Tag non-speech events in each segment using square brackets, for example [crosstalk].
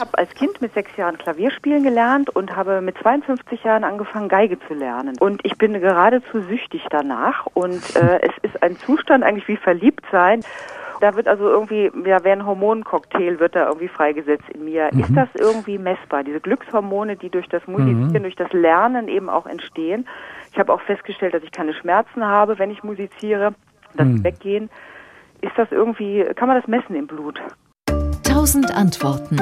Ich habe als Kind mit sechs Jahren Klavier spielen gelernt und habe mit 52 Jahren angefangen, Geige zu lernen. Und ich bin geradezu süchtig danach. Und äh, [laughs] es ist ein Zustand eigentlich wie verliebt sein. Da wird also irgendwie, ja, wie ein Hormoncocktail wird da irgendwie freigesetzt in mir. Mhm. Ist das irgendwie messbar? Diese Glückshormone, die durch das Musizieren, mhm. durch das Lernen eben auch entstehen. Ich habe auch festgestellt, dass ich keine Schmerzen habe, wenn ich musiziere, dass mhm. weggehen. Ist das irgendwie, kann man das messen im Blut? Tausend Antworten.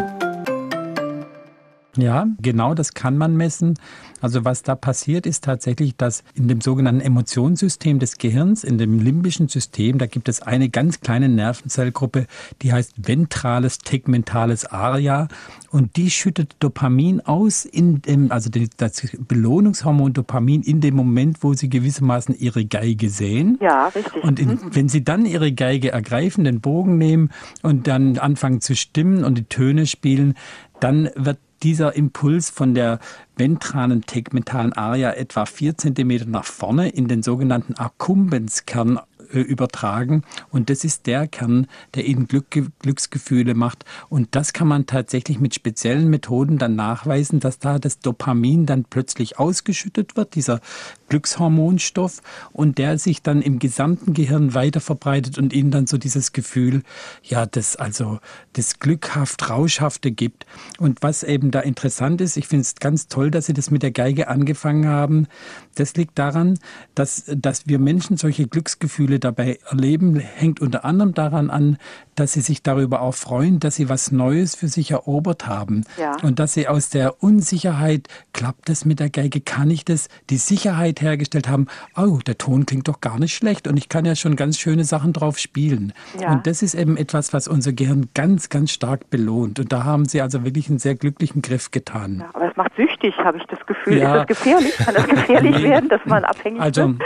Ja, genau, das kann man messen. Also was da passiert, ist tatsächlich, dass in dem sogenannten Emotionssystem des Gehirns, in dem limbischen System, da gibt es eine ganz kleine Nervenzellgruppe, die heißt ventrales tegmentales Aria und die schüttet Dopamin aus in dem, also das Belohnungshormon Dopamin in dem Moment, wo sie gewissermaßen ihre Geige sehen. Ja, richtig. Und in, wenn sie dann ihre Geige ergreifen, den Bogen nehmen und dann anfangen zu stimmen und die Töne spielen, dann wird dieser Impuls von der ventralen tegmentalen Aria etwa vier Zentimeter nach vorne in den sogenannten Akkumbenzkern äh, übertragen. Und das ist der Kern, der ihnen Glück, Glücksgefühle macht. Und das kann man tatsächlich mit speziellen Methoden dann nachweisen, dass da das Dopamin dann plötzlich ausgeschüttet wird, dieser Glückshormonstoff, und der sich dann im gesamten Gehirn weiter verbreitet und ihnen dann so dieses Gefühl, ja, das also das glückhaft, rauschhafte gibt. Und was eben da interessant ist, ich finde es ganz toll, dass Sie das mit der Geige angefangen haben. Das liegt daran, dass, dass wir Menschen solche Glücksgefühle Gefühle dabei erleben, hängt unter anderem daran an, dass sie sich darüber auch freuen, dass sie was Neues für sich erobert haben. Ja. Und dass sie aus der Unsicherheit, klappt das mit der Geige, kann ich das, die Sicherheit hergestellt haben, oh, der Ton klingt doch gar nicht schlecht und ich kann ja schon ganz schöne Sachen drauf spielen. Ja. Und das ist eben etwas, was unser Gehirn ganz, ganz stark belohnt. Und da haben sie also wirklich einen sehr glücklichen Griff getan. Ja, aber es macht süchtig, habe ich das Gefühl. Ist das gefährlich? Kann das gefährlich [laughs] werden, dass man abhängig also, wird?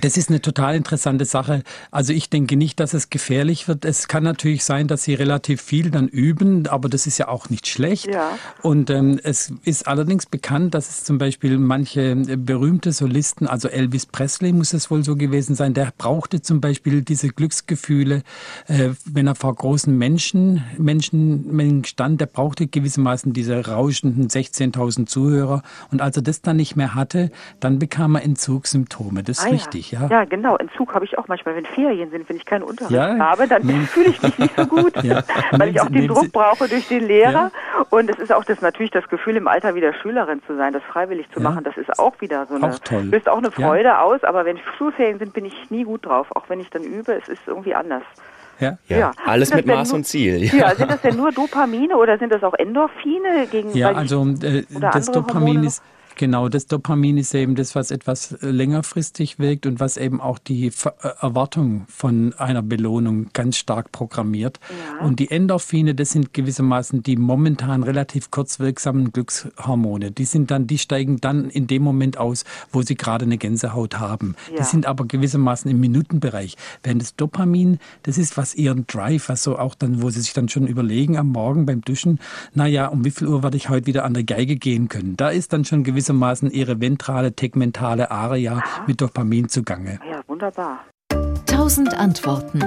Das ist eine total interessante Sache. Also ich denke nicht, dass es gefährlich wird. Es kann natürlich sein, dass sie relativ viel dann üben, aber das ist ja auch nicht schlecht. Ja. Und ähm, es ist allerdings bekannt, dass es zum Beispiel manche berühmte Solisten, also Elvis Presley muss es wohl so gewesen sein, der brauchte zum Beispiel diese Glücksgefühle, äh, wenn er vor großen Menschen, Menschenmengen stand, der brauchte gewissermaßen diese rauschenden 16.000 Zuhörer. Und als er das dann nicht mehr hatte, dann bekam er Entzugssymptome. Das ist ah, richtig, ja. Ja, genau. Entzug habe ich auch manchmal, wenn Ferien sind, wenn ich keinen Unterricht ja, habe, dann [laughs] fühle ich mich nicht so gut, [laughs] ja. weil ich auch den Druck brauche durch den Lehrer. Ja. Und es ist auch das natürlich das Gefühl, im Alter wieder Schülerin zu sein, das freiwillig zu machen, das ist auch wieder so eine, auch toll. löst auch eine Freude aus. Aber wenn Schulferien sind, bin ich nie gut drauf. Auch wenn ich dann übe, es ist irgendwie anders. Ja, ja. ja. alles mit Maß nur, und Ziel. [laughs] Ja. ja. sind das denn nur Dopamine oder sind das auch Endorphine gegen Ja, also äh, das Dopamin Hormone? ist Genau, das Dopamin ist eben das, was etwas äh, längerfristig wirkt und was eben auch die äh, Erwartung von einer Belohnung ganz stark programmiert. Ja. Und die Endorphine, das sind gewissermaßen die momentan relativ kurzwirksamen Glückshormone. Die sind dann, die steigen dann in dem Moment aus, wo sie gerade eine Gänsehaut haben. Ja. Die sind aber gewissermaßen im Minutenbereich. Während das Dopamin, das ist was ihren Drive, was so auch dann, wo sie sich dann schon überlegen am Morgen beim Duschen, naja, um wie viel Uhr werde ich heute wieder an der Geige gehen können? Da ist dann schon gewiss gewissermaßen ihre ventrale tegmentale Aria mit Dopamin zugange. Ja, wunderbar. Tausend Antworten.